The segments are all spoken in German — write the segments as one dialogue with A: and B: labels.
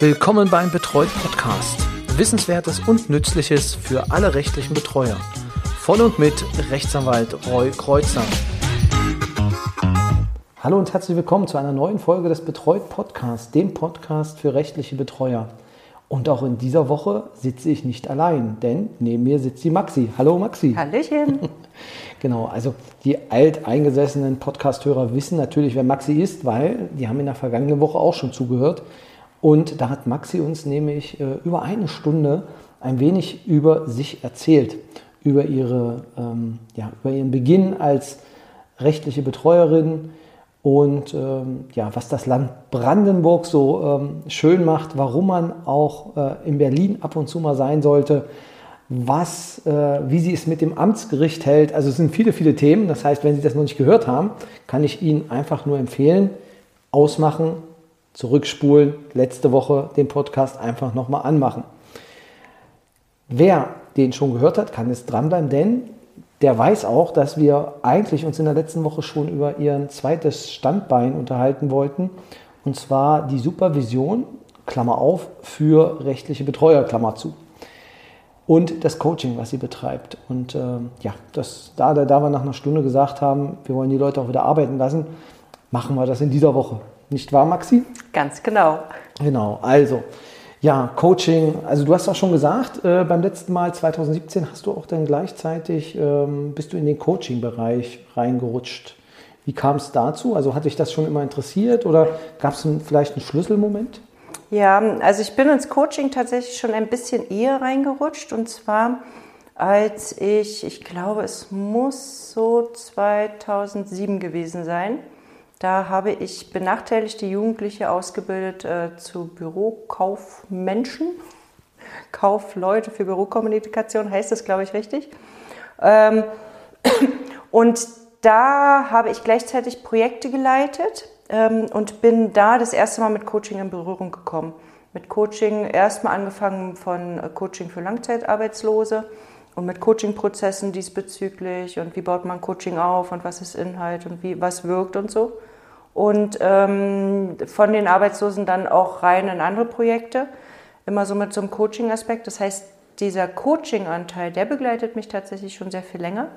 A: Willkommen beim Betreut Podcast. Wissenswertes und Nützliches für alle rechtlichen Betreuer. Von und mit Rechtsanwalt Roy Kreuzer. Hallo und herzlich willkommen zu einer neuen Folge des Betreut Podcasts, dem Podcast für rechtliche Betreuer. Und auch in dieser Woche sitze ich nicht allein, denn neben mir sitzt die Maxi. Hallo Maxi.
B: Hallöchen.
A: Genau, also die alteingesessenen Podcast-Hörer wissen natürlich, wer Maxi ist, weil die haben in der vergangenen Woche auch schon zugehört. Und da hat Maxi uns nämlich äh, über eine Stunde ein wenig über sich erzählt, über, ihre, ähm, ja, über ihren Beginn als rechtliche Betreuerin und ähm, ja, was das Land Brandenburg so ähm, schön macht, warum man auch äh, in Berlin ab und zu mal sein sollte, was, äh, wie sie es mit dem Amtsgericht hält. Also es sind viele, viele Themen. Das heißt, wenn Sie das noch nicht gehört haben, kann ich Ihnen einfach nur empfehlen, ausmachen, zurückspulen, letzte Woche den Podcast einfach nochmal anmachen. Wer den schon gehört hat, kann jetzt dranbleiben, denn der weiß auch, dass wir eigentlich uns in der letzten Woche schon über ihren zweites Standbein unterhalten wollten, und zwar die Supervision, Klammer auf, für rechtliche Betreuer, Klammer zu. Und das Coaching, was sie betreibt. Und äh, ja, das, da, da wir nach einer Stunde gesagt haben, wir wollen die Leute auch wieder arbeiten lassen, machen wir das in dieser Woche. Nicht wahr, Maxi?
B: Ganz genau.
A: Genau, also ja, Coaching, also du hast auch schon gesagt, äh, beim letzten Mal 2017 hast du auch dann gleichzeitig, ähm, bist du in den Coaching-Bereich reingerutscht. Wie kam es dazu? Also hat dich das schon immer interessiert oder gab es vielleicht einen Schlüsselmoment?
B: Ja, also ich bin ins Coaching tatsächlich schon ein bisschen eher reingerutscht und zwar als ich, ich glaube, es muss so 2007 gewesen sein. Da habe ich benachteiligte Jugendliche ausgebildet äh, zu Bürokaufmenschen. Kaufleute für Bürokommunikation heißt das, glaube ich, richtig. Ähm, und da habe ich gleichzeitig Projekte geleitet ähm, und bin da das erste Mal mit Coaching in Berührung gekommen. Mit Coaching erstmal angefangen von äh, Coaching für Langzeitarbeitslose und mit Coaching-Prozessen diesbezüglich und wie baut man Coaching auf und was ist Inhalt und wie was wirkt und so und ähm, von den Arbeitslosen dann auch rein in andere Projekte, immer so mit so einem Coaching-Aspekt. Das heißt, dieser Coaching-Anteil, der begleitet mich tatsächlich schon sehr viel länger.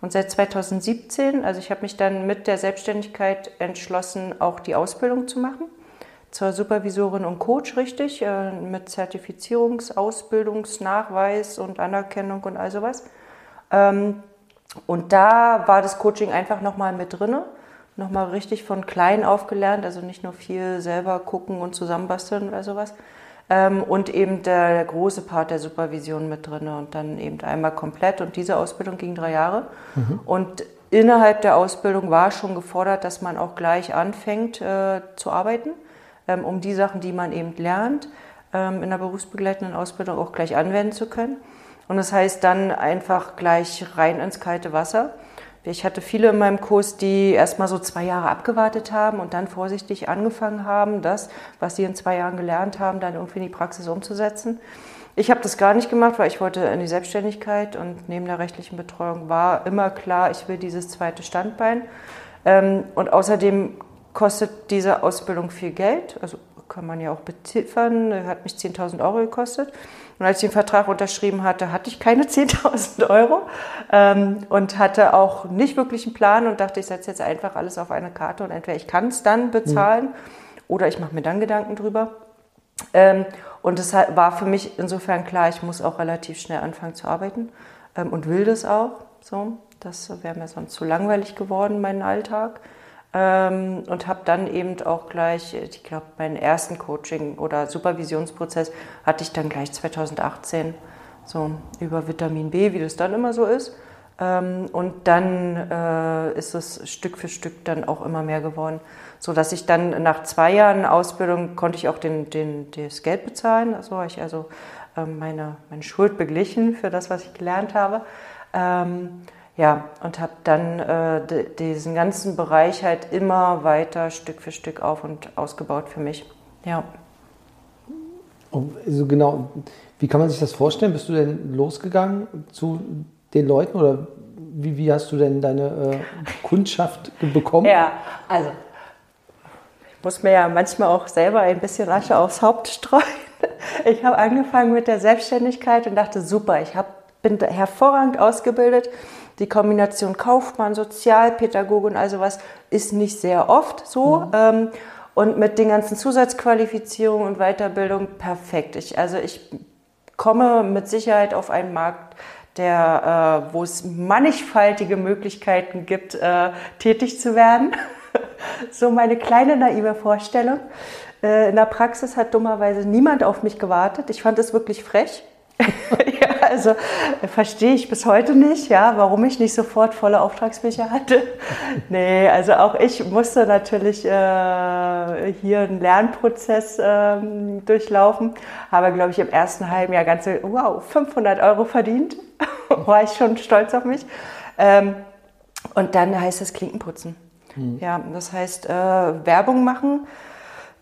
B: Und seit 2017, also ich habe mich dann mit der Selbstständigkeit entschlossen, auch die Ausbildung zu machen zur Supervisorin und Coach richtig, äh, mit Zertifizierungs-, Ausbildungsnachweis und Anerkennung und all sowas. Ähm, und da war das Coaching einfach nochmal mit drinne nochmal richtig von klein auf gelernt, also nicht nur viel selber gucken und zusammenbasteln oder sowas. Ähm, und eben der, der, große Part der Supervision mit drin und dann eben einmal komplett. Und diese Ausbildung ging drei Jahre. Mhm. Und innerhalb der Ausbildung war schon gefordert, dass man auch gleich anfängt äh, zu arbeiten, ähm, um die Sachen, die man eben lernt, ähm, in der berufsbegleitenden Ausbildung auch gleich anwenden zu können. Und das heißt dann einfach gleich rein ins kalte Wasser. Ich hatte viele in meinem Kurs, die erst mal so zwei Jahre abgewartet haben und dann vorsichtig angefangen haben, das, was sie in zwei Jahren gelernt haben, dann irgendwie in die Praxis umzusetzen. Ich habe das gar nicht gemacht, weil ich wollte in die Selbstständigkeit und neben der rechtlichen Betreuung war immer klar, ich will dieses zweite Standbein. Ähm, und außerdem kostet diese Ausbildung viel Geld, also kann man ja auch beziffern, hat mich 10.000 Euro gekostet. Und als ich den Vertrag unterschrieben hatte, hatte ich keine 10.000 Euro ähm, und hatte auch nicht wirklich einen Plan und dachte, ich setze jetzt einfach alles auf eine Karte und entweder ich kann es dann bezahlen mhm. oder ich mache mir dann Gedanken drüber. Ähm, und es war für mich insofern klar, ich muss auch relativ schnell anfangen zu arbeiten ähm, und will das auch. So, das wäre mir sonst zu langweilig geworden, mein Alltag. Ähm, und habe dann eben auch gleich, ich glaube, meinen ersten Coaching- oder Supervisionsprozess hatte ich dann gleich 2018, so über Vitamin B, wie das dann immer so ist. Ähm, und dann äh, ist es Stück für Stück dann auch immer mehr geworden, so dass ich dann nach zwei Jahren Ausbildung konnte ich auch den, den, das Geld bezahlen. Also habe ich also ähm, meine, meine Schuld beglichen für das, was ich gelernt habe. Ähm, ja, und habe dann äh, diesen ganzen Bereich halt immer weiter Stück für Stück auf und ausgebaut für mich. Ja.
A: Also genau, wie kann man sich das vorstellen? Bist du denn losgegangen zu den Leuten oder wie, wie hast du denn deine äh, Kundschaft bekommen?
B: Ja, also muss mir ja manchmal auch selber ein bisschen Asche aufs Haupt streuen. Ich habe angefangen mit der Selbstständigkeit und dachte, super, ich hab, bin hervorragend ausgebildet. Die Kombination Kaufmann, Sozialpädagoge und also was ist nicht sehr oft so. Mhm. Ähm, und mit den ganzen Zusatzqualifizierungen und Weiterbildung perfekt. Ich, also ich komme mit Sicherheit auf einen Markt, der, äh, wo es mannigfaltige Möglichkeiten gibt, äh, tätig zu werden. so meine kleine naive Vorstellung. Äh, in der Praxis hat dummerweise niemand auf mich gewartet. Ich fand es wirklich frech. ja, also äh, verstehe ich bis heute nicht, ja, warum ich nicht sofort volle Auftragsbücher hatte. nee, also auch ich musste natürlich äh, hier einen Lernprozess äh, durchlaufen. Habe, glaube ich, im ersten halben Jahr ganze, wow, 500 Euro verdient. War ich schon stolz auf mich. Ähm, und dann heißt es Klinkenputzen. Mhm. Ja, das heißt äh, Werbung machen,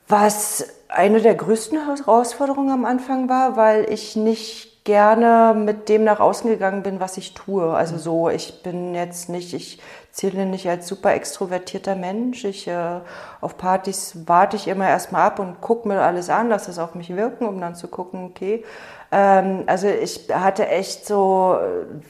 B: was eine der größten Herausforderungen am Anfang war, weil ich nicht gerne mit dem nach außen gegangen bin, was ich tue. Also so, ich bin jetzt nicht, ich zähle nicht als super extrovertierter Mensch. Ich äh, auf Partys warte ich immer erstmal ab und gucke mir alles an, lasse es auf mich wirken, um dann zu gucken, okay. Ähm, also ich hatte echt so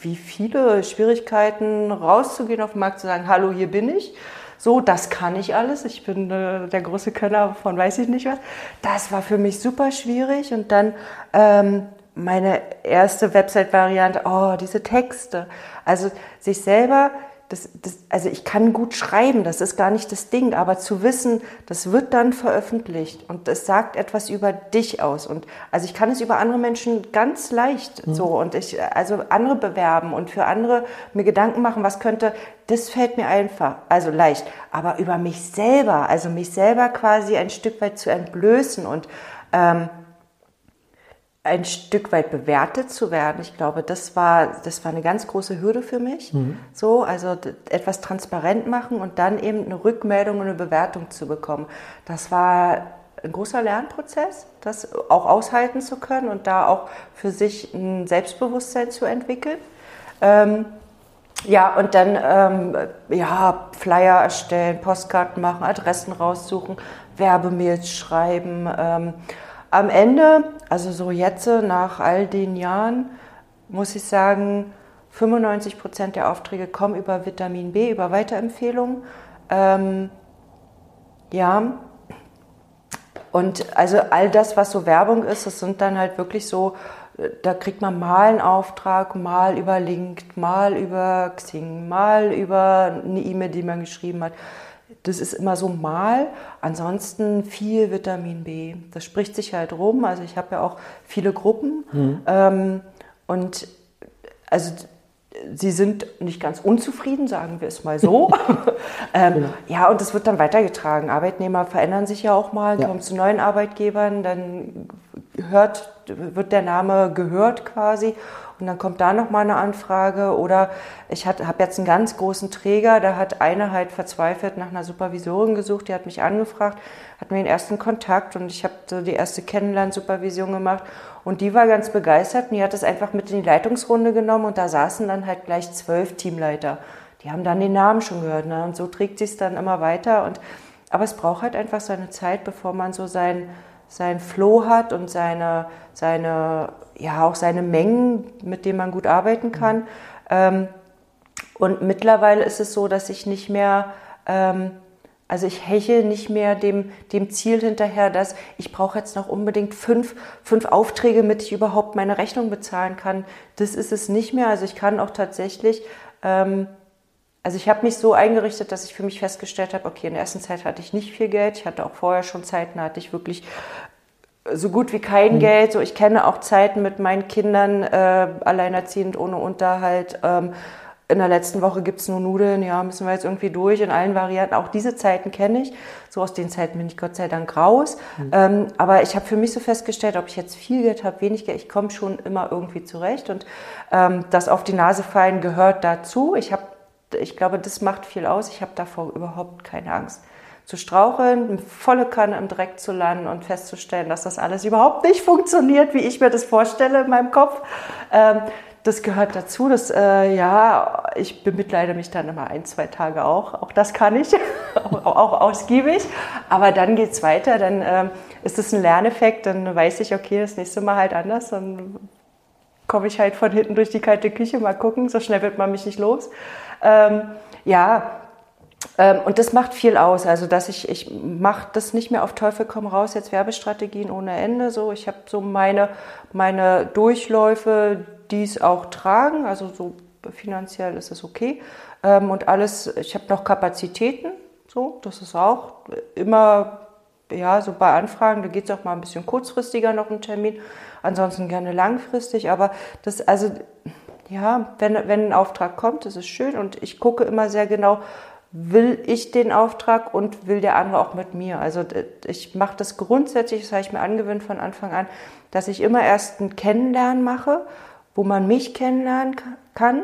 B: wie viele Schwierigkeiten rauszugehen auf den Markt zu sagen, hallo, hier bin ich. So, das kann ich alles. Ich bin äh, der große Könner von weiß ich nicht was. Das war für mich super schwierig und dann ähm, meine erste Website-Variante, oh, diese Texte. Also sich selber, das, das, also ich kann gut schreiben, das ist gar nicht das Ding, aber zu wissen, das wird dann veröffentlicht und es sagt etwas über dich aus. Und also ich kann es über andere Menschen ganz leicht mhm. so und ich, also andere bewerben und für andere mir Gedanken machen, was könnte, das fällt mir einfach, also leicht. Aber über mich selber, also mich selber quasi ein Stück weit zu entblößen und ähm, ein Stück weit bewertet zu werden. Ich glaube, das war, das war eine ganz große Hürde für mich. Mhm. So, also etwas transparent machen und dann eben eine Rückmeldung und eine Bewertung zu bekommen. Das war ein großer Lernprozess, das auch aushalten zu können und da auch für sich ein Selbstbewusstsein zu entwickeln. Ähm, ja, und dann ähm, ja, Flyer erstellen, Postkarten machen, Adressen raussuchen, Werbemails schreiben. Ähm, am Ende, also so jetzt nach all den Jahren, muss ich sagen, 95 Prozent der Aufträge kommen über Vitamin B, über Weiterempfehlungen. Ähm, ja, und also all das, was so Werbung ist, das sind dann halt wirklich so, da kriegt man mal einen Auftrag, mal über LinkedIn, mal über Xing, mal über eine E-Mail, die man geschrieben hat das ist immer so mal. Ansonsten viel Vitamin B. Das spricht sich halt rum. Also ich habe ja auch viele Gruppen. Mhm. Ähm, und also sie sind nicht ganz unzufrieden, sagen wir es mal so. ähm, genau. Ja, und das wird dann weitergetragen. Arbeitnehmer verändern sich ja auch mal, ja. kommen zu neuen Arbeitgebern, dann hört, wird der Name gehört quasi und dann kommt da nochmal eine Anfrage. Oder ich habe jetzt einen ganz großen Träger, da hat eine halt verzweifelt nach einer Supervisorin gesucht, die hat mich angefragt, hat mir den ersten Kontakt und ich habe so die erste Kennenlern-Supervision gemacht. Und die war ganz begeistert und die hat es einfach mit in die Leitungsrunde genommen und da saßen dann halt gleich zwölf Teamleiter. Die haben dann den Namen schon gehört ne? und so trägt sich es dann immer weiter. Und, aber es braucht halt einfach seine Zeit, bevor man so sein, sein Flow hat und seine, seine ja auch seine Mengen, mit denen man gut arbeiten kann. Ähm, und mittlerweile ist es so, dass ich nicht mehr, ähm, also ich heche nicht mehr dem, dem Ziel hinterher, dass ich brauche jetzt noch unbedingt fünf, fünf Aufträge, damit ich überhaupt meine Rechnung bezahlen kann. Das ist es nicht mehr. Also ich kann auch tatsächlich, ähm, also ich habe mich so eingerichtet, dass ich für mich festgestellt habe, okay, in der ersten Zeit hatte ich nicht viel Geld. Ich hatte auch vorher schon Zeiten, da hatte ich wirklich so gut wie kein mhm. Geld. So, ich kenne auch Zeiten mit meinen Kindern, äh, alleinerziehend ohne Unterhalt. Ähm, in der letzten Woche gibt es nur Nudeln, ja, müssen wir jetzt irgendwie durch in allen Varianten. Auch diese Zeiten kenne ich. So aus den Zeiten bin ich Gott sei Dank raus. Mhm. Ähm, aber ich habe für mich so festgestellt, ob ich jetzt viel Geld habe, wenig Geld, ich komme schon immer irgendwie zurecht. Und ähm, das auf die Nase fallen gehört dazu. Ich habe, ich glaube, das macht viel aus. Ich habe davor überhaupt keine Angst zu straucheln, volle Kanne im Dreck zu landen und festzustellen, dass das alles überhaupt nicht funktioniert, wie ich mir das vorstelle in meinem Kopf. Ähm, das gehört dazu. Das, äh, ja, ich bemitleide mich dann immer ein, zwei Tage auch. Auch das kann ich, auch, auch, ausgiebig. Aber dann geht es weiter. Dann ähm, ist es ein Lerneffekt. Dann weiß ich, okay, das nächste Mal halt anders. Dann komme ich halt von hinten durch die kalte Küche, mal gucken. So schnell wird man mich nicht los. Ähm, ja, ähm, und das macht viel aus. Also, dass ich, ich mache das nicht mehr auf Teufel komm raus, jetzt Werbestrategien ohne Ende. So, ich habe so meine, meine Durchläufe, die es auch tragen. Also, so finanziell ist es okay. Ähm, und alles, ich habe noch Kapazitäten. So, das ist auch immer, ja, so bei Anfragen, da geht es auch mal ein bisschen kurzfristiger noch ein Termin. Ansonsten gerne langfristig. Aber das, also, ja, wenn, wenn ein Auftrag kommt, das ist schön. Und ich gucke immer sehr genau, will ich den Auftrag und will der andere auch mit mir. Also ich mache das grundsätzlich, das habe ich mir angewöhnt von Anfang an, dass ich immer erst ein Kennenlernen mache, wo man mich kennenlernen kann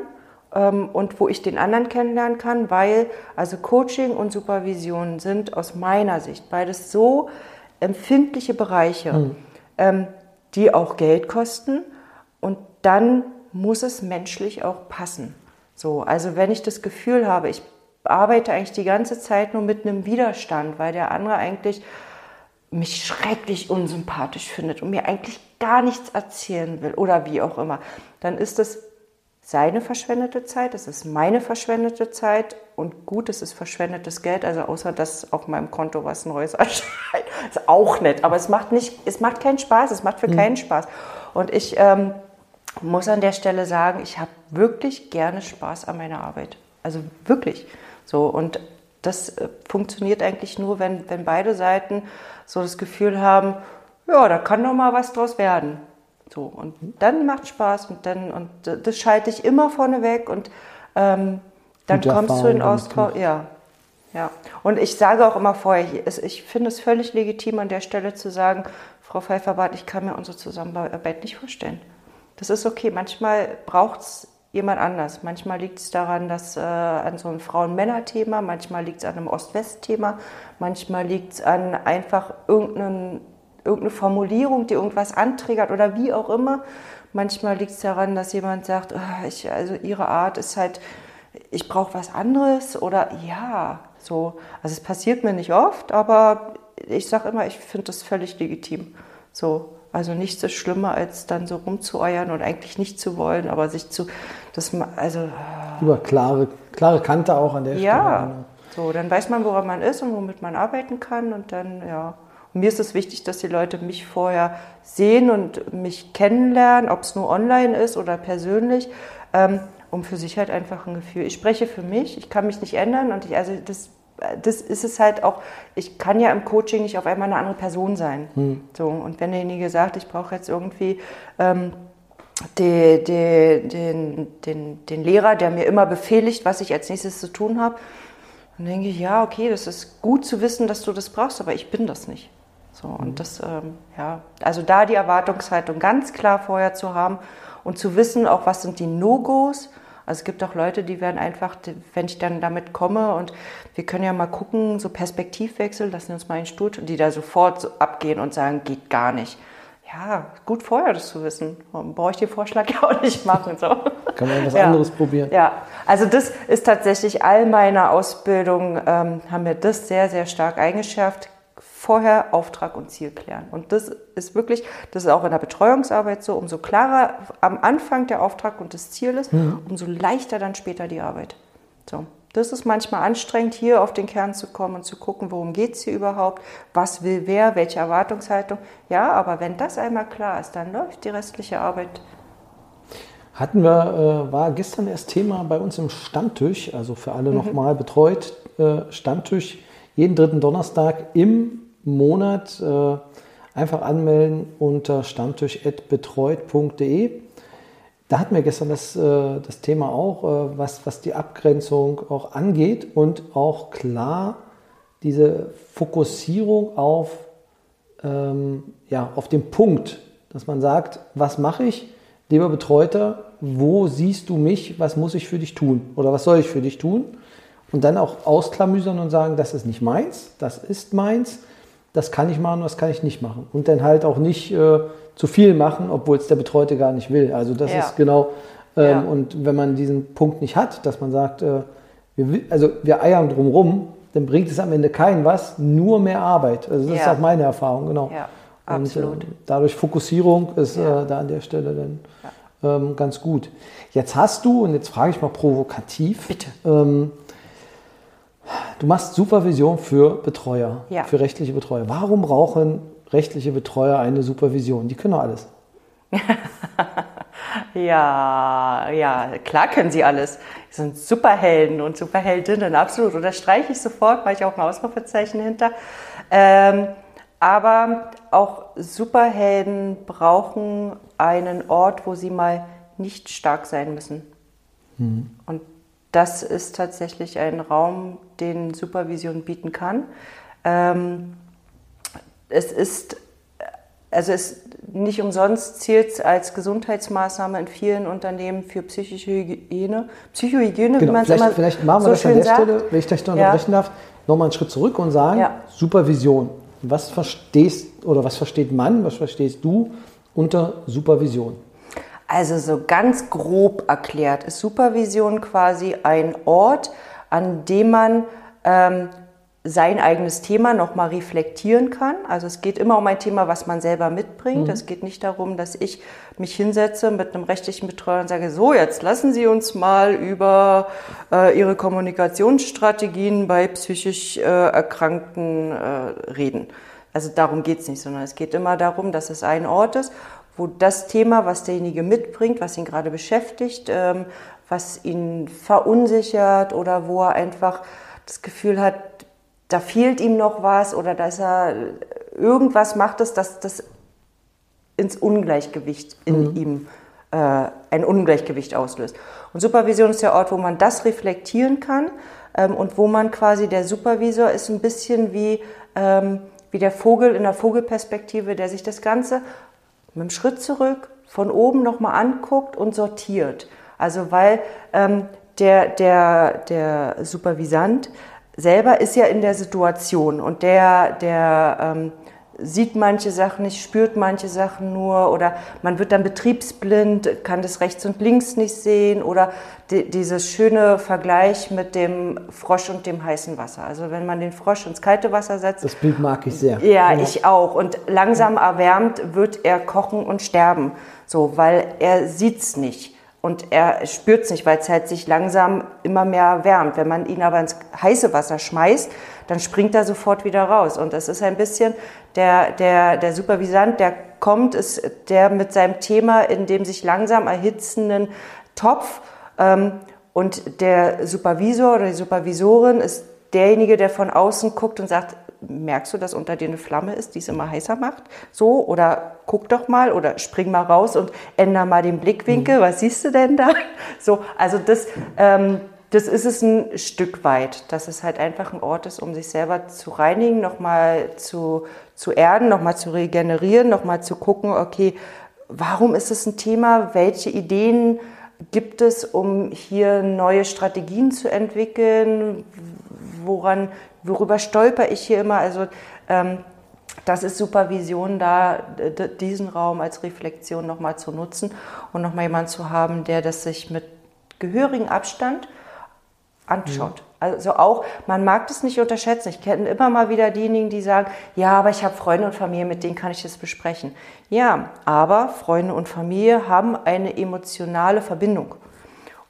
B: ähm, und wo ich den anderen kennenlernen kann, weil also Coaching und Supervision sind aus meiner Sicht beides so empfindliche Bereiche, mhm. ähm, die auch Geld kosten und dann muss es menschlich auch passen. So, also wenn ich das Gefühl habe, ich arbeite eigentlich die ganze Zeit nur mit einem Widerstand, weil der andere eigentlich mich schrecklich unsympathisch findet und mir eigentlich gar nichts erzählen will oder wie auch immer, dann ist es seine verschwendete Zeit, es ist meine verschwendete Zeit und gut, es ist verschwendetes Geld, also außer dass auf meinem Konto was Neues erscheint. Ist auch nett, aber es macht, nicht, es macht keinen Spaß, es macht für mhm. keinen Spaß. Und ich ähm, muss an der Stelle sagen, ich habe wirklich gerne Spaß an meiner Arbeit. Also wirklich. So, und das äh, funktioniert eigentlich nur, wenn, wenn beide Seiten so das Gefühl haben, ja, da kann doch mal was draus werden. So, und dann macht Spaß und dann, und das schalte ich immer vorneweg und ähm, dann Gute kommst du in Austausch. Ja, ja. Und ich sage auch immer vorher, ich finde es völlig legitim an der Stelle zu sagen, Frau Pfeiffer-Barth, ich kann mir unsere Zusammenarbeit nicht vorstellen. Das ist okay. Manchmal braucht es jemand anders. Manchmal liegt es daran, dass äh, an so einem Frauen-Männer-Thema, manchmal liegt es an einem Ost-West-Thema, manchmal liegt es an einfach irgendeinem, irgendeine Formulierung, die irgendwas antriggert oder wie auch immer. Manchmal liegt es daran, dass jemand sagt, oh, ich, also ihre Art ist halt, ich brauche was anderes oder ja, so. Also es passiert mir nicht oft, aber ich sage immer, ich finde das völlig legitim. So, also nichts ist schlimmer, als dann so rumzueuern und eigentlich nicht zu wollen, aber sich zu, das, also.
A: Über klare, klare Kante auch an der
B: ja, Stelle. Ja, genau. so, dann weiß man, woran man ist und womit man arbeiten kann und dann, ja. Und mir ist es wichtig, dass die Leute mich vorher sehen und mich kennenlernen, ob es nur online ist oder persönlich, ähm, um für sich halt einfach ein Gefühl. Ich spreche für mich, ich kann mich nicht ändern und ich, also das das ist es halt auch, ich kann ja im Coaching nicht auf einmal eine andere Person sein. Hm. So, und wenn derjenige sagt, ich brauche jetzt irgendwie ähm, die, die, den, den, den Lehrer, der mir immer befehligt, was ich als nächstes zu tun habe, dann denke ich, ja, okay, das ist gut zu wissen, dass du das brauchst, aber ich bin das nicht. So, und hm. das, ähm, ja, also da die Erwartungshaltung ganz klar vorher zu haben und zu wissen, auch was sind die No-Gos, also es gibt auch Leute, die werden einfach, wenn ich dann damit komme und wir können ja mal gucken, so Perspektivwechsel, lassen wir uns mal einen Stuhl, die da sofort so abgehen und sagen, geht gar nicht. Ja, gut vorher das zu wissen. Brauche ich den Vorschlag ja auch nicht machen. So.
A: Kann man was ja. anderes probieren.
B: Ja, also das ist tatsächlich all meine Ausbildung, ähm, haben mir das sehr, sehr stark eingeschärft vorher Auftrag und Ziel klären. Und das ist wirklich, das ist auch in der Betreuungsarbeit so, umso klarer am Anfang der Auftrag und das Ziel ist, mhm. umso leichter dann später die Arbeit. So. Das ist manchmal anstrengend, hier auf den Kern zu kommen und zu gucken, worum geht es hier überhaupt, was will wer, welche Erwartungshaltung. Ja, aber wenn das einmal klar ist, dann läuft die restliche Arbeit.
A: Hatten wir, äh, war gestern erst Thema bei uns im Stammtisch, also für alle mhm. nochmal betreut, äh, Stammtisch jeden dritten Donnerstag im Monat äh, einfach anmelden unter stammtisch.betreut.de. Da hatten wir gestern das, äh, das Thema auch, äh, was, was die Abgrenzung auch angeht und auch klar diese Fokussierung auf, ähm, ja, auf den Punkt, dass man sagt, was mache ich, lieber Betreuter, wo siehst du mich, was muss ich für dich tun oder was soll ich für dich tun? Und dann auch ausklamüsern und sagen, das ist nicht meins, das ist meins das kann ich machen, das kann ich nicht machen. Und dann halt auch nicht äh, zu viel machen, obwohl es der Betreute gar nicht will. Also das ja. ist genau Ähm,
B: Ja.
A: Und wenn man diesen Punkt nicht hat, dass man sagt, äh, wir, also wir eiern drumrum, dann bringt es am Ende keinen was, nur mehr Arbeit. Also das ist
B: Ja.
A: auch meine Erfahrung, genau.
B: Ja,
A: Und,
B: absolut.
A: äh, dadurch Fokussierung ist äh, da an der Stelle dann ähm, ganz gut. Jetzt hast du, und jetzt frage ich mal provokativ,
B: Bitte.
A: Ähm, du machst Supervision für Betreuer,
B: Ja.
A: für rechtliche Betreuer. Warum brauchen rechtliche Betreuer eine Supervision? Die können doch alles.
B: Ja, ja, klar können sie alles. Sie sind Superhelden und Superheldinnen, absolut. Unterstreiche ich sofort, weil ich auch ein Ausrufezeichen hinter. Ähm, aber auch Superhelden brauchen einen Ort, wo sie mal nicht stark sein müssen. Und das ist tatsächlich ein Raum, den Supervision bieten kann. Ähm, es ist, also es nicht umsonst zielt es als Gesundheitsmaßnahme in vielen Unternehmen für psychische Hygiene, Psychohygiene, wie
A: Genau.
B: man es
A: Vielleicht,
B: immer
A: vielleicht machen wir
B: so
A: das an der
B: sagt.
A: Stelle, wenn ich dich noch
B: Ja.
A: unterbrechen darf, nochmal einen Schritt zurück und sagen,
B: Ja.
A: Supervision. Was verstehst oder was versteht man, was verstehst du unter Supervision?
B: Also so ganz grob erklärt ist Supervision quasi ein Ort, an dem man ähm, sein eigenes Thema nochmal reflektieren kann. Also es geht immer um ein Thema, was man selber mitbringt. Es geht nicht darum, dass ich mich hinsetze mit einem rechtlichen Betreuer und sage, so jetzt lassen Sie uns mal über äh, Ihre Kommunikationsstrategien bei psychisch äh, Erkrankten äh, reden. Also darum geht es nicht, sondern es geht immer darum, dass es ein Ort ist, wo das Thema, was derjenige mitbringt, was ihn gerade beschäftigt, ähm, was ihn verunsichert oder wo er einfach das Gefühl hat, da fehlt ihm noch was oder dass er irgendwas macht, dass das ins Ungleichgewicht in ihm äh, ein Ungleichgewicht auslöst. Und Supervision ist der Ort, wo man das reflektieren kann ähm, und wo man quasi der Supervisor ist ein bisschen wie, ähm, wie der Vogel in der Vogelperspektive, der sich das Ganze mit einem Schritt zurück von oben nochmal anguckt und sortiert. Also weil ähm, der, der, der Supervisant selber ist ja in der Situation und der, der ähm, sieht manche Sachen nicht, spürt manche Sachen nur oder man wird dann betriebsblind, kann das rechts und links nicht sehen oder die, dieses schöne Vergleich mit dem Frosch und dem heißen Wasser. Also wenn man den Frosch ins kalte Wasser setzt,
A: Das Bild mag ich sehr.
B: ja, ich auch. Und langsam erwärmt wird er kochen und sterben. So, weil er sieht's nicht. Und er spürt's nicht, weil es halt sich langsam immer mehr wärmt. Wenn man ihn aber ins heiße Wasser schmeißt, dann springt er sofort wieder raus. Und das ist ein bisschen der, der, der Supervisant, der kommt, ist der mit seinem Thema in dem sich langsam erhitzenden Topf. Ähm, und der Supervisor oder die Supervisorin ist derjenige, der von außen guckt und sagt, merkst du, dass unter dir eine Flamme ist, die es immer heißer macht? So, oder guck doch mal oder spring mal raus und änder mal den Blickwinkel. Was siehst du denn da? So, also das, ähm, das ist es ein Stück weit, dass es halt einfach ein Ort ist, um sich selber zu reinigen, nochmal zu, zu erden, nochmal zu regenerieren, nochmal zu gucken, okay, warum ist es ein Thema? Welche Ideen gibt es, um hier neue Strategien zu entwickeln? Woran, worüber stolper ich hier immer? Also ähm, das ist Supervision da, diesen Raum als Reflexion nochmal zu nutzen und nochmal jemanden zu haben, der das sich mit gehörigem Abstand anschaut. Also auch, man mag das nicht unterschätzen. Ich kenne immer mal wieder diejenigen, die sagen, ja, aber ich habe Freunde und Familie, mit denen kann ich das besprechen. Ja, aber Freunde und Familie haben eine emotionale Verbindung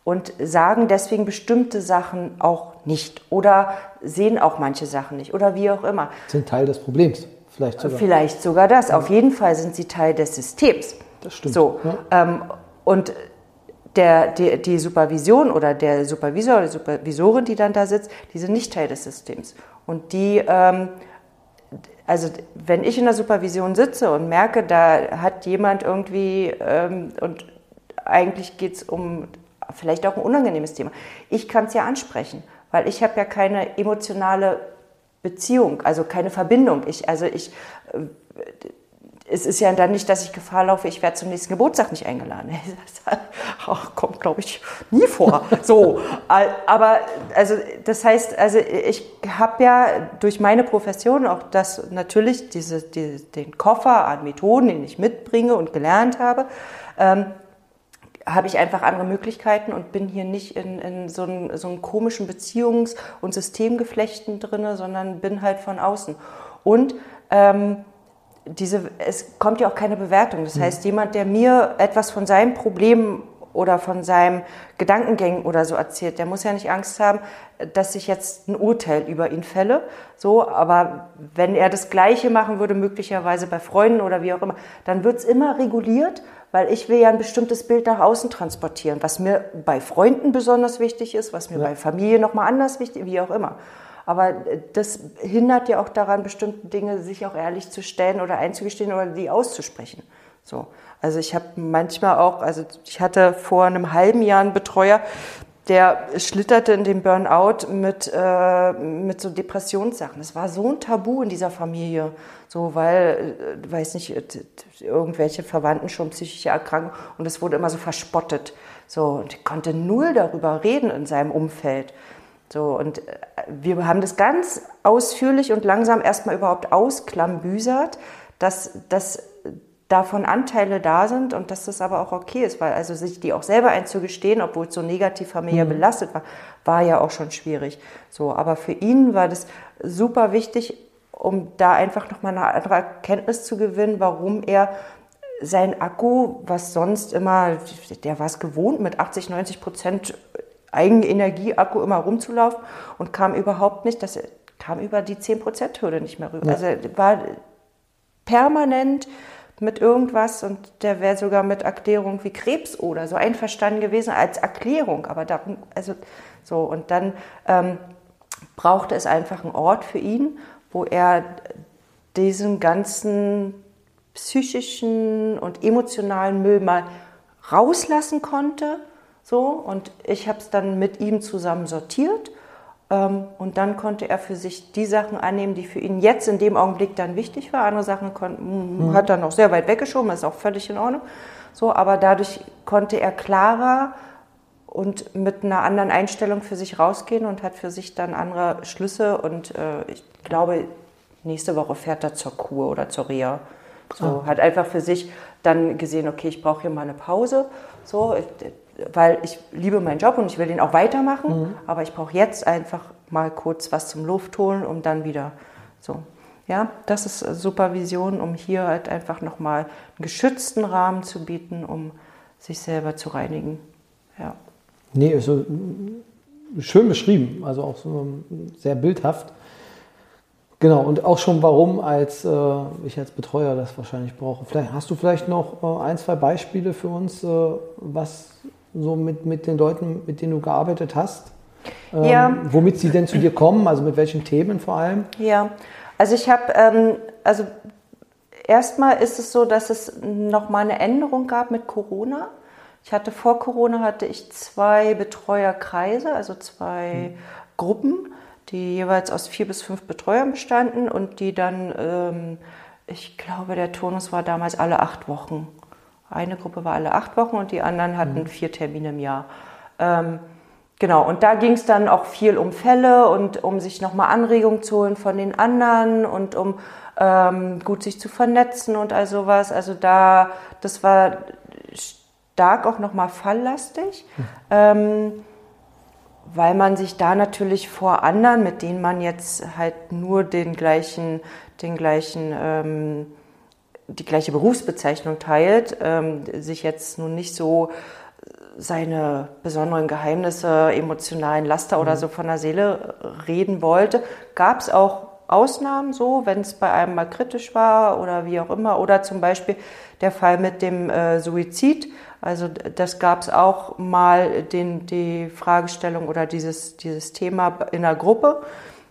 B: und sagen deswegen bestimmte Sachen auch nicht oder sehen auch manche Sachen nicht oder wie auch immer.
A: Sind Teil des Problems. Vielleicht sogar.
B: Vielleicht sogar das. Auf jeden Fall sind sie Teil des Systems.
A: Das stimmt.
B: So.
A: Ja.
B: Ähm, und der, die, die Supervision oder der Supervisor oder die Supervisorin, die dann da sitzt, die sind nicht Teil des Systems. Und die, ähm, also wenn ich in der Supervision sitze und merke, da hat jemand irgendwie, ähm, und eigentlich geht es um vielleicht auch ein unangenehmes Thema, ich kann es ja ansprechen, weil ich habe ja keine emotionale Beziehung, also keine Verbindung. Ich, also ich, äh, es ist ja dann nicht, dass ich Gefahr laufe, ich werde zum nächsten Geburtstag nicht eingeladen. Das ach, kommt, glaube ich, nie vor. So, aber also das heißt, also ich habe ja durch meine Profession auch das natürlich diese, die, den Koffer an Methoden, den ich mitbringe und gelernt habe, ähm, habe ich einfach andere Möglichkeiten und bin hier nicht in, in so, einen, so einen komischen Beziehungs- und Systemgeflechten drin, sondern bin halt von außen. Und ähm, diese, es kommt ja auch keine Bewertung. Das mhm. heißt, jemand, der mir etwas von seinem Problem oder von seinem Gedankengängen oder so erzählt, der muss ja nicht Angst haben, dass ich jetzt ein Urteil über ihn fälle. So, aber wenn er das Gleiche machen würde, möglicherweise bei Freunden oder wie auch immer, dann wird es immer reguliert, weil ich will ja ein bestimmtes Bild nach außen transportieren, was mir bei Freunden besonders wichtig ist, was mir ja. bei Familie nochmal anders wichtig, wie auch immer. Aber das hindert ja auch daran, bestimmte Dinge sich auch ehrlich zu stellen oder einzugestehen oder die auszusprechen. So. Also ich habe manchmal auch, also ich hatte vor einem halben Jahr einen Betreuer, der schlitterte in den Burnout mit, äh, mit so Depressionssachen. Das war so ein Tabu in dieser Familie, so weil, äh, weiß nicht, irgendwelche Verwandten schon psychische Erkrankungen und es wurde immer so verspottet. So, und ich konnte null darüber reden in seinem Umfeld. So, und äh, wir haben das ganz ausführlich und langsam erstmal überhaupt ausklambüsert, dass, dass davon Anteile da sind und dass das aber auch okay ist, weil also sich die auch selber einzugestehen, obwohl es so negativ familiär mhm. belastet war, war ja auch schon schwierig. So, aber für ihn war das super wichtig, um da einfach nochmal eine andere Erkenntnis zu gewinnen, warum er sein Akku, was sonst immer, der war es gewohnt, mit 80, 90 Prozent Eigenenergieakku immer rumzulaufen und kam überhaupt nicht, das kam über die 10%-Hürde nicht mehr rüber. Ja. Also war permanent mit irgendwas und der wäre sogar mit Erklärung wie Krebs oder so einverstanden gewesen als Erklärung. Aber darum, also so, und dann ähm, brauchte es einfach einen Ort für ihn, wo er diesen ganzen psychischen und emotionalen Müll mal rauslassen konnte so, und ich habe es dann mit ihm zusammen sortiert. Ähm, und dann konnte er für sich die Sachen annehmen, die für ihn jetzt in dem Augenblick dann wichtig waren. Andere Sachen mhm. hat er noch sehr weit weggeschoben, ist auch völlig in Ordnung. So, aber dadurch konnte er klarer und mit einer anderen Einstellung für sich rausgehen und hat für sich dann andere Schlüsse. Und äh, ich glaube, nächste Woche fährt er zur Kur oder zur Reha. So, ah. hat einfach für sich dann gesehen, okay, ich brauche hier mal eine Pause. So, weil ich liebe meinen Job und ich will den auch weitermachen, mhm. aber ich brauche jetzt einfach mal kurz was zum Luft holen, um dann wieder so. Ja, das ist Supervision, um hier halt einfach nochmal einen geschützten Rahmen zu bieten, um sich selber zu reinigen. Ja.
A: Nee, ist so schön beschrieben, also auch so sehr bildhaft. Genau, und auch schon warum als äh, ich als Betreuer das wahrscheinlich brauche. Vielleicht hast du vielleicht noch äh, ein, zwei Beispiele für uns, äh, was so mit, mit den Leuten, mit denen du gearbeitet hast? Ähm, ja. Womit sie denn zu dir kommen, also mit welchen Themen vor allem?
B: Ja, also ich habe, ähm, also erstmal ist es so, dass es nochmal eine Änderung gab mit Corona. Ich hatte vor Corona hatte ich zwei Betreuerkreise, also zwei hm. Gruppen, die jeweils aus vier bis fünf Betreuern bestanden und die dann, ähm, ich glaube, der Turnus war damals alle acht Wochen. Eine Gruppe war alle acht Wochen und die anderen hatten mhm. vier Termine im Jahr. Ähm, genau, und da ging es dann auch viel um Fälle und um sich nochmal Anregungen zu holen von den anderen und um ähm, gut sich zu vernetzen und all sowas. Also da, das war stark auch nochmal falllastig. Mhm. Ähm, weil man sich da natürlich vor anderen, mit denen man jetzt halt nur den gleichen, den gleichen ähm, die gleiche Berufsbezeichnung teilt, ähm, sich jetzt nun nicht so seine besonderen Geheimnisse, emotionalen Laster mhm. oder so von der Seele reden wollte, gab es auch Ausnahmen so, wenn es bei einem mal kritisch war oder wie auch immer. Oder zum Beispiel der Fall mit dem äh, Suizid. Also das gab es auch mal den, die Fragestellung oder dieses, dieses Thema in der Gruppe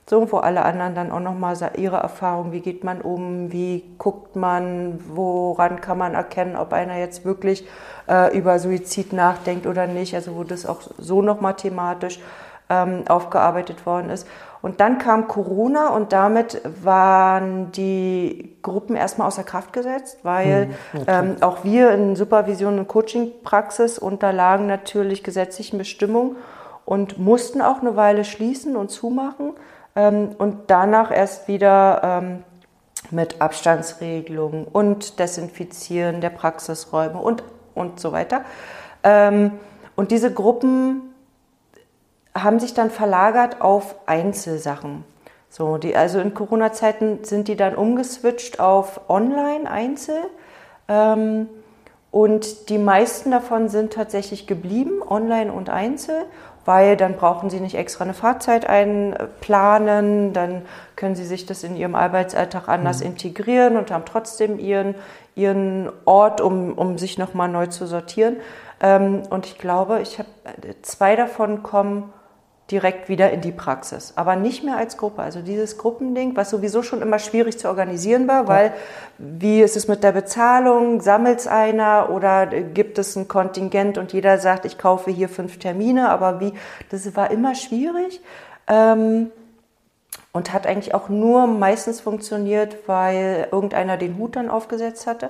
B: so, wo alle anderen dann auch nochmal ihre Erfahrung, wie geht man um, wie guckt man, woran kann man erkennen, ob einer jetzt wirklich äh, über Suizid nachdenkt oder nicht, also wo das auch so nochmal thematisch ähm, aufgearbeitet worden ist. Und dann kam Corona und damit waren die Gruppen erstmal außer Kraft gesetzt, weil hm, okay. ähm, auch wir in Supervision und Coaching-Praxis unterlagen natürlich gesetzlichen Bestimmungen und mussten auch eine Weile schließen und zumachen und danach erst wieder ähm, mit Abstandsregelungen und Desinfizieren der Praxisräume und, und so weiter. Ähm, und diese Gruppen haben sich dann verlagert auf Einzelsachen. So, die, also in Corona-Zeiten sind die dann umgeswitcht auf Online-Einzel. Ähm, und die meisten davon sind tatsächlich geblieben, Online und Einzel weil dann brauchen Sie nicht extra eine Fahrzeit einplanen, dann können Sie sich das in Ihrem Arbeitsalltag anders mhm. integrieren und haben trotzdem Ihren, Ihren Ort, um, um sich nochmal neu zu sortieren. Ähm, und ich glaube, ich habe zwei davon kommen direkt wieder in die Praxis. Aber nicht mehr als Gruppe. Also dieses Gruppending, was sowieso schon immer schwierig zu organisieren war, weil wie ist es mit der Bezahlung? Sammelt es einer oder gibt es ein Kontingent und jeder sagt, ich kaufe hier fünf Termine, aber wie, das war immer schwierig. Ähm, und hat eigentlich auch nur meistens funktioniert, weil irgendeiner den Hut dann aufgesetzt hatte.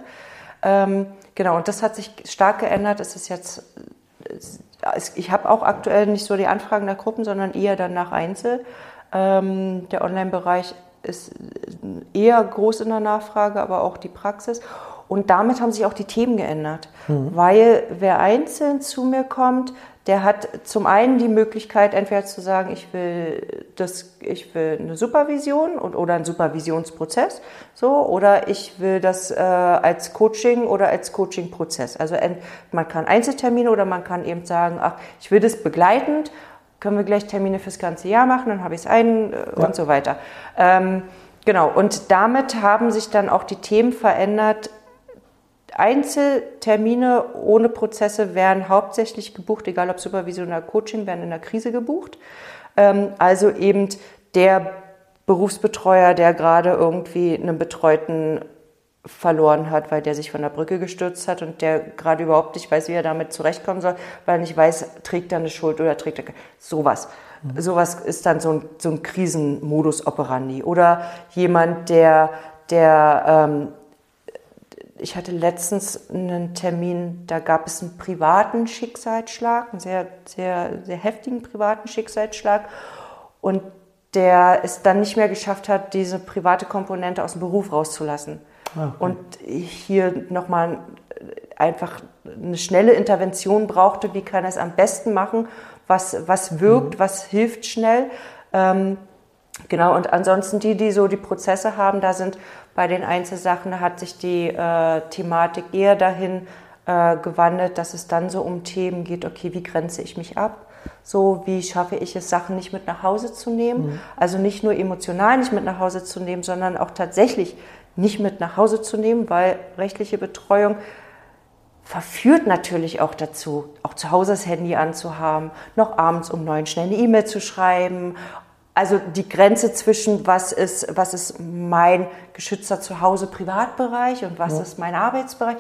B: Ähm, genau, und das hat sich stark geändert. Es ist jetzt ich habe auch aktuell nicht so die Anfragen nach Gruppen, sondern eher dann nach Einzel. Ähm, der Online-Bereich ist eher groß in der Nachfrage, aber auch die Praxis. Und damit haben sich auch die Themen geändert, mhm. weil wer einzeln zu mir kommt, der hat zum einen die Möglichkeit, entweder zu sagen, ich will, das, ich will eine Supervision und, oder einen Supervisionsprozess, so, oder ich will das äh, als Coaching oder als Coaching-Prozess. Also man kann Einzeltermine oder man kann eben sagen, ach, ich will das begleitend, können wir gleich Termine fürs ganze Jahr machen, dann habe ich es ein äh, ja. und so weiter. Ähm, genau, und damit haben sich dann auch die Themen verändert, Einzeltermine ohne Prozesse werden hauptsächlich gebucht, egal ob Supervision oder Coaching, werden in der Krise gebucht. Ähm, also eben der Berufsbetreuer, der gerade irgendwie einen Betreuten verloren hat, weil der sich von der Brücke gestürzt hat und der gerade überhaupt nicht weiß, wie er damit zurechtkommen soll, weil er nicht weiß, trägt er eine Schuld oder trägt er sowas. Mhm. Sowas ist dann so ein, so ein Krisenmodus operandi. Oder jemand, der, der ähm, ich hatte letztens einen Termin, da gab es einen privaten Schicksalsschlag, einen sehr, sehr, sehr heftigen privaten Schicksalsschlag. Und der es dann nicht mehr geschafft hat, diese private Komponente aus dem Beruf rauszulassen. Ah, okay. Und hier nochmal einfach eine schnelle Intervention brauchte, wie kann er es am besten machen, was, was wirkt, mhm. was hilft schnell. Ähm, genau, und ansonsten die, die so die Prozesse haben, da sind bei den Einzelsachen hat sich die äh, Thematik eher dahin äh, gewandelt, dass es dann so um Themen geht, okay, wie grenze ich mich ab? So, wie schaffe ich es, Sachen nicht mit nach Hause zu nehmen? Mhm. Also nicht nur emotional nicht mit nach Hause zu nehmen, sondern auch tatsächlich nicht mit nach Hause zu nehmen, weil rechtliche Betreuung verführt natürlich auch dazu, auch zu Hause das Handy anzuhaben, noch abends um neun schnell eine E-Mail zu schreiben also die Grenze zwischen was ist, was ist mein geschützter Zuhause Privatbereich und was ja. ist mein Arbeitsbereich,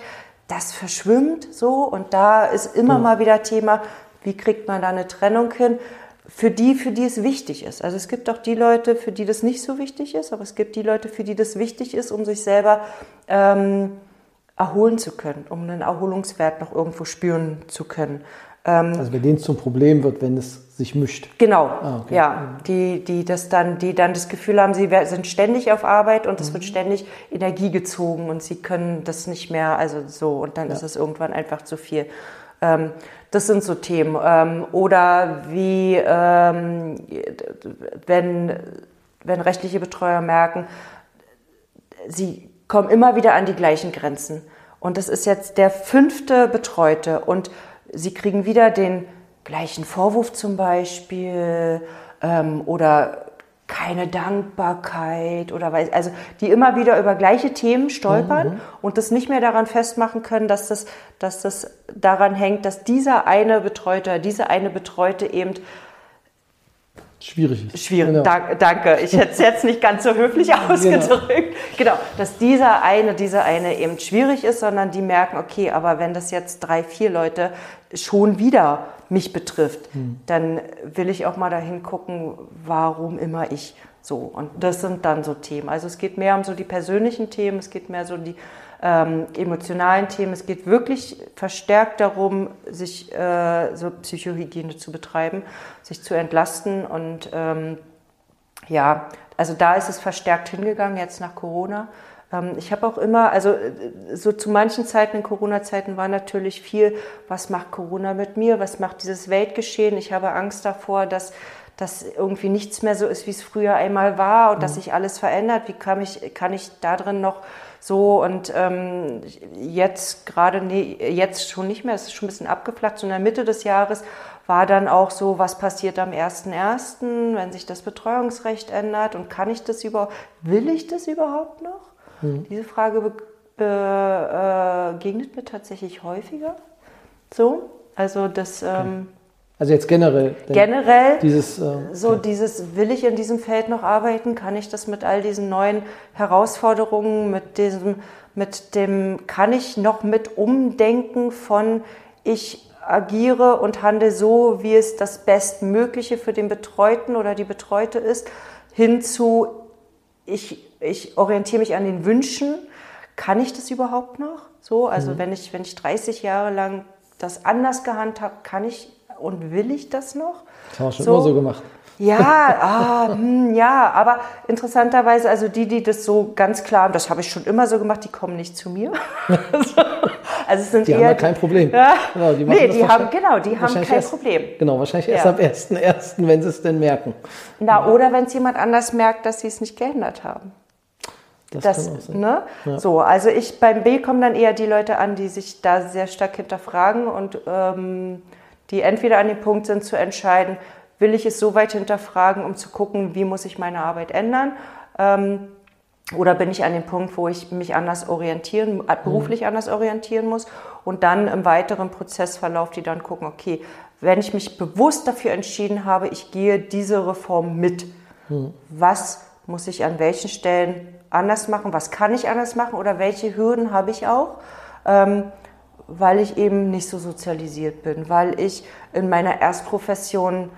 B: das verschwimmt so und da ist immer ja. mal wieder Thema, wie kriegt man da eine Trennung hin? Für die, für die es wichtig ist. Also es gibt auch die Leute, für die das nicht so wichtig ist, aber es gibt die Leute, für die das wichtig ist, um sich selber ähm, erholen zu können, um einen Erholungswert noch irgendwo spüren zu können.
A: Ähm, also wenn denen zum Problem wird, wenn es sich mischt.
B: Genau, ah, okay. ja, die, die das dann, die dann das Gefühl haben, sie sind ständig auf Arbeit und es mhm. wird ständig Energie gezogen und sie können das nicht mehr, also so und dann ja. ist es irgendwann einfach zu viel. Ähm, das sind so Themen. Ähm, oder wie, ähm, wenn, wenn rechtliche Betreuer merken, sie kommen immer wieder an die gleichen Grenzen. Und das ist jetzt der fünfte Betreute und sie kriegen wieder den gleichen Vorwurf zum Beispiel ähm, oder keine Dankbarkeit oder weil, also die immer wieder über gleiche Themen stolpern mhm. und das nicht mehr daran festmachen können, dass das, dass das daran hängt, dass dieser eine Betreute, diese eine Betreute eben
A: schwierig ist.
B: Schwierig, genau. da, danke. Ich hätte es jetzt nicht ganz so höflich ausgedrückt. Genau. genau, dass dieser eine, diese eine eben schwierig ist, sondern die merken, okay, aber wenn das jetzt drei, vier Leute schon wieder mich betrifft, hm. dann will ich auch mal dahin gucken, warum immer ich so. Und das sind dann so Themen. Also es geht mehr um so die persönlichen Themen, es geht mehr so um die ähm, emotionalen Themen. Es geht wirklich verstärkt darum, sich äh, so Psychohygiene zu betreiben, sich zu entlasten und ähm, ja, also da ist es verstärkt hingegangen jetzt nach Corona. Ähm, ich habe auch immer, also äh, so zu manchen Zeiten in Corona-Zeiten war natürlich viel, was macht Corona mit mir, was macht dieses Weltgeschehen. Ich habe Angst davor, dass dass irgendwie nichts mehr so ist, wie es früher einmal war und mhm. dass sich alles verändert. Wie kann ich, kann ich da drin noch so und ähm, jetzt gerade, nee, jetzt schon nicht mehr, es ist schon ein bisschen abgeflacht. So in der Mitte des Jahres war dann auch so, was passiert am 1.1., wenn sich das Betreuungsrecht ändert und kann ich das überhaupt, will ich das überhaupt noch? Mhm. Diese Frage begegnet äh, mir tatsächlich häufiger. So, also das. Ähm,
A: also jetzt generell.
B: Generell.
A: Dieses,
B: äh, so ja. dieses, will ich in diesem Feld noch arbeiten? Kann ich das mit all diesen neuen Herausforderungen, mit diesem, mit dem, kann ich noch mit umdenken von ich agiere und handle so, wie es das Bestmögliche für den Betreuten oder die Betreute ist, hinzu, ich, ich orientiere mich an den Wünschen. Kann ich das überhaupt noch? So, also mhm. wenn ich, wenn ich 30 Jahre lang das anders gehandhabt, kann ich und will ich das noch?
A: Das haben wir schon so, immer so gemacht.
B: Ja, ah, hm, ja, aber interessanterweise, also die, die das so ganz klar, das habe ich schon immer so gemacht, die kommen nicht zu mir.
A: also es sind die eher, haben ja kein Problem.
B: Ja, genau, die nee, die haben, genau, die haben kein
A: erst,
B: Problem.
A: Genau, wahrscheinlich erst ja. am 1.1., wenn sie es denn merken.
B: Na, oder wenn es jemand anders merkt, dass sie es nicht geändert haben. Das, das ne? Ja. So, also ich beim B kommen dann eher die Leute an, die sich da sehr stark hinterfragen und ähm, die entweder an dem Punkt sind zu entscheiden, will ich es so weit hinterfragen, um zu gucken, wie muss ich meine Arbeit ändern? Ähm, oder bin ich an dem Punkt, wo ich mich anders orientieren, äh, beruflich mhm. anders orientieren muss und dann im weiteren Prozessverlauf die dann gucken, okay, wenn ich mich bewusst dafür entschieden habe, ich gehe diese Reform mit, mhm. was muss ich an welchen Stellen anders machen, was kann ich anders machen oder welche Hürden habe ich auch? Ähm, weil ich eben nicht so sozialisiert bin, weil ich in meiner Erstprofession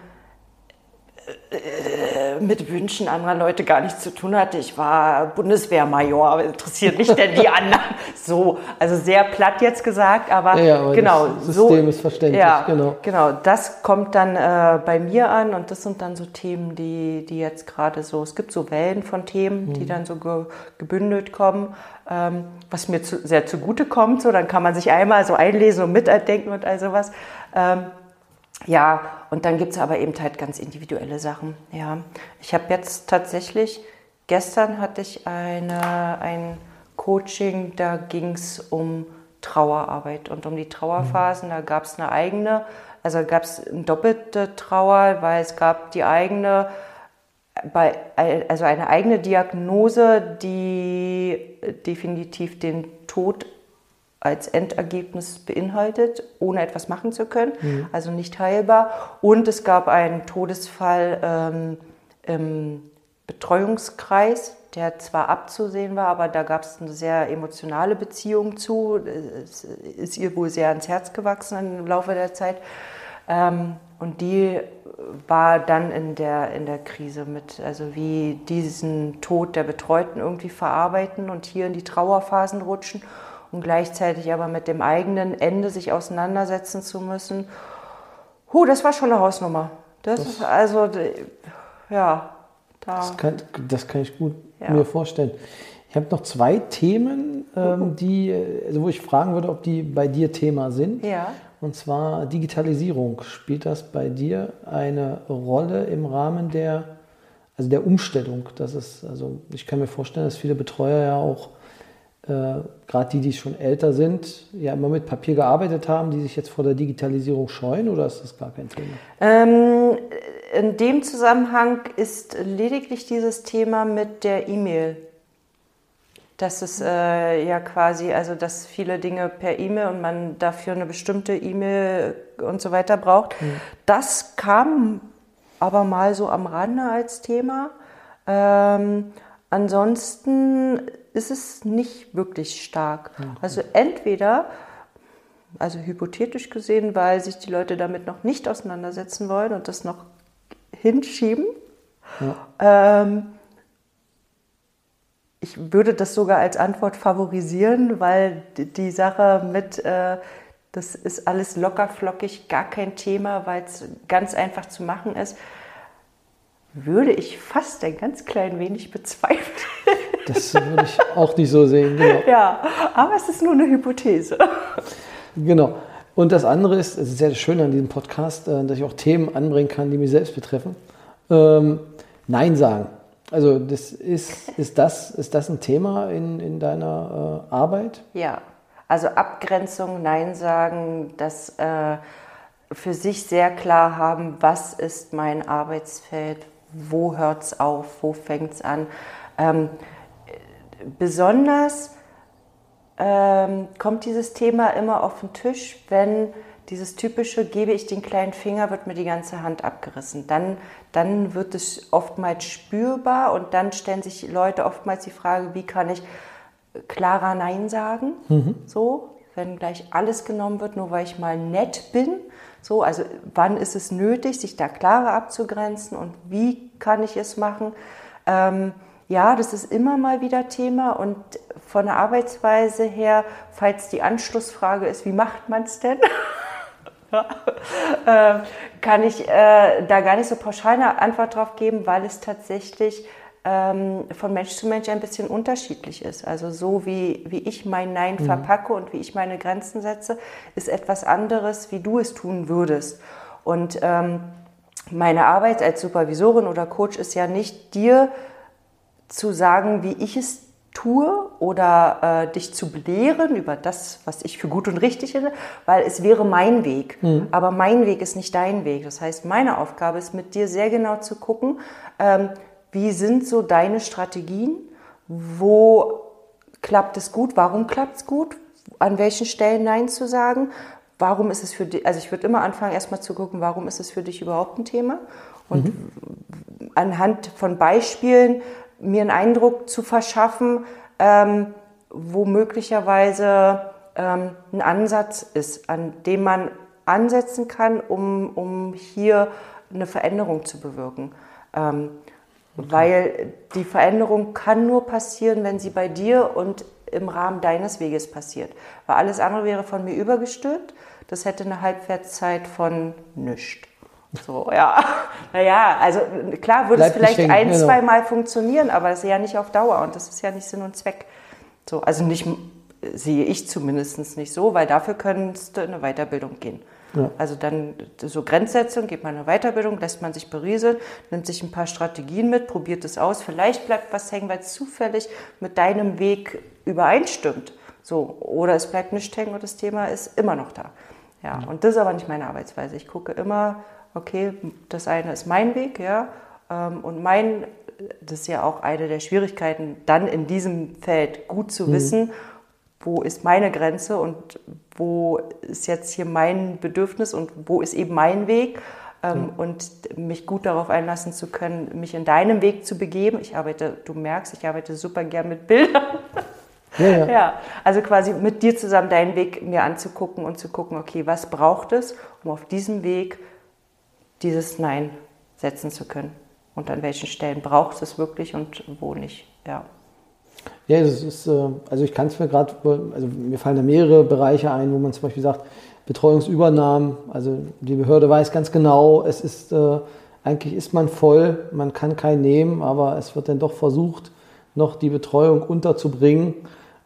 B: mit Wünschen anderer Leute gar nichts zu tun hatte. Ich war Bundeswehrmajor, interessiert mich denn die anderen? So, also sehr platt jetzt gesagt, aber, ja, aber genau.
A: Das System so, ist verständlich,
B: ja, genau. Genau, das kommt dann äh, bei mir an und das sind dann so Themen, die, die jetzt gerade so, es gibt so Wellen von Themen, mhm. die dann so ge, gebündelt kommen, ähm, was mir zu, sehr zugute kommt, so, dann kann man sich einmal so einlesen und mitdenken und all sowas. Ähm, ja, und dann gibt es aber eben halt ganz individuelle Sachen. Ja, ich habe jetzt tatsächlich, gestern hatte ich eine, ein Coaching, da ging es um Trauerarbeit und um die Trauerphasen. Da gab es eine eigene, also gab es eine doppelte Trauer, weil es gab die eigene, also eine eigene Diagnose, die definitiv den Tod als Endergebnis beinhaltet, ohne etwas machen zu können, mhm. also nicht heilbar. Und es gab einen Todesfall ähm, im Betreuungskreis, der zwar abzusehen war, aber da gab es eine sehr emotionale Beziehung zu. Es ist ihr wohl sehr ans Herz gewachsen im Laufe der Zeit. Ähm, und die war dann in der, in der Krise mit, also wie diesen Tod der Betreuten irgendwie verarbeiten und hier in die Trauerphasen rutschen und gleichzeitig aber mit dem eigenen Ende sich auseinandersetzen zu müssen. Huh, das war schon eine Hausnummer. Das, das ist also, ja.
A: Da. Das, kann, das kann ich gut ja. mir vorstellen. Ich habe noch zwei Themen, ähm, die, also wo ich fragen würde, ob die bei dir Thema sind.
B: Ja.
A: Und zwar Digitalisierung. Spielt das bei dir eine Rolle im Rahmen der, also der Umstellung? Das ist, also ich kann mir vorstellen, dass viele Betreuer ja auch gerade die, die schon älter sind, ja immer mit Papier gearbeitet haben, die sich jetzt vor der Digitalisierung scheuen oder ist das gar kein Thema?
B: Ähm, in dem Zusammenhang ist lediglich dieses Thema mit der E-Mail. Das ist äh, ja quasi, also dass viele Dinge per E-Mail und man dafür eine bestimmte E-Mail und so weiter braucht. Mhm. Das kam aber mal so am Rande als Thema. Ähm, ansonsten ist es nicht wirklich stark. Also entweder, also hypothetisch gesehen, weil sich die Leute damit noch nicht auseinandersetzen wollen und das noch hinschieben. Ja. Ähm, ich würde das sogar als Antwort favorisieren, weil die Sache mit, äh, das ist alles locker flockig, gar kein Thema, weil es ganz einfach zu machen ist, würde ich fast ein ganz klein wenig bezweifeln.
A: Das würde ich auch nicht so sehen. Genau.
B: Ja, aber es ist nur eine Hypothese.
A: Genau. Und das andere ist, es ist sehr schön an diesem Podcast, äh, dass ich auch Themen anbringen kann, die mich selbst betreffen. Ähm, Nein sagen. Also das ist, ist, das, ist das ein Thema in, in deiner äh, Arbeit?
B: Ja, also Abgrenzung, Nein sagen, das äh, für sich sehr klar haben, was ist mein Arbeitsfeld, wo hört es auf, wo fängt es an. Ähm, besonders ähm, kommt dieses Thema immer auf den Tisch, wenn dieses typische, gebe ich den kleinen Finger, wird mir die ganze Hand abgerissen. Dann, dann wird es oftmals spürbar und dann stellen sich Leute oftmals die Frage, wie kann ich klarer Nein sagen? Mhm. So, wenn gleich alles genommen wird, nur weil ich mal nett bin. So, also wann ist es nötig, sich da klarer abzugrenzen und wie kann ich es machen? Ähm, ja, das ist immer mal wieder Thema und von der Arbeitsweise her, falls die Anschlussfrage ist, wie macht man es denn? äh, kann ich äh, da gar nicht so pauschal eine Antwort drauf geben, weil es tatsächlich ähm, von Mensch zu Mensch ein bisschen unterschiedlich ist. Also so wie, wie ich mein Nein mhm. verpacke und wie ich meine Grenzen setze, ist etwas anderes, wie du es tun würdest. Und ähm, meine Arbeit als Supervisorin oder Coach ist ja nicht dir zu sagen, wie ich es tue oder äh, dich zu belehren über das, was ich für gut und richtig finde, weil es wäre mein Weg. Mhm. Aber mein Weg ist nicht dein Weg. Das heißt, meine Aufgabe ist mit dir sehr genau zu gucken, ähm, wie sind so deine Strategien, wo klappt es gut, warum klappt es gut, an welchen Stellen Nein zu sagen, warum ist es für dich, also ich würde immer anfangen, erstmal zu gucken, warum ist es für dich überhaupt ein Thema und mhm. anhand von Beispielen mir einen Eindruck zu verschaffen, ähm, wo möglicherweise ähm, ein Ansatz ist, an dem man ansetzen kann, um, um hier eine Veränderung zu bewirken. Ähm, okay. Weil die Veränderung kann nur passieren, wenn sie bei dir und im Rahmen deines Weges passiert. Weil alles andere wäre von mir übergestülpt. Das hätte eine Halbwertszeit von nichts. So, ja. Naja, also klar würde es vielleicht ein, genau. zwei Mal funktionieren, aber das ist ja nicht auf Dauer und das ist ja nicht Sinn und Zweck. So, also nicht, sehe ich zumindest nicht so, weil dafür könntest du in eine Weiterbildung gehen. Ja. Also dann so Grenzsetzung, geht man in eine Weiterbildung, lässt man sich berieseln, nimmt sich ein paar Strategien mit, probiert es aus. Vielleicht bleibt was hängen, weil es zufällig mit deinem Weg übereinstimmt. So, oder es bleibt nicht hängen und das Thema ist immer noch da. Ja, und das ist aber nicht meine Arbeitsweise. Ich gucke immer, okay, das eine ist mein Weg, ja, ähm, und mein, das ist ja auch eine der Schwierigkeiten, dann in diesem Feld gut zu mhm. wissen, wo ist meine Grenze und wo ist jetzt hier mein Bedürfnis und wo ist eben mein Weg. Ähm, mhm. Und mich gut darauf einlassen zu können, mich in deinem Weg zu begeben. Ich arbeite, du merkst, ich arbeite super gern mit Bildern. Ja, ja. ja, also quasi mit dir zusammen deinen Weg mir anzugucken und zu gucken, okay, was braucht es, um auf diesem Weg dieses Nein setzen zu können. Und an welchen Stellen braucht es wirklich und wo nicht. Ja.
A: Ja, das ist, äh, also ich kann es mir gerade, also mir fallen da mehrere Bereiche ein, wo man zum Beispiel sagt, Betreuungsübernahmen, also die Behörde weiß ganz genau, es ist, äh, eigentlich ist man voll, man kann keinen nehmen, aber es wird dann doch versucht, noch die Betreuung unterzubringen.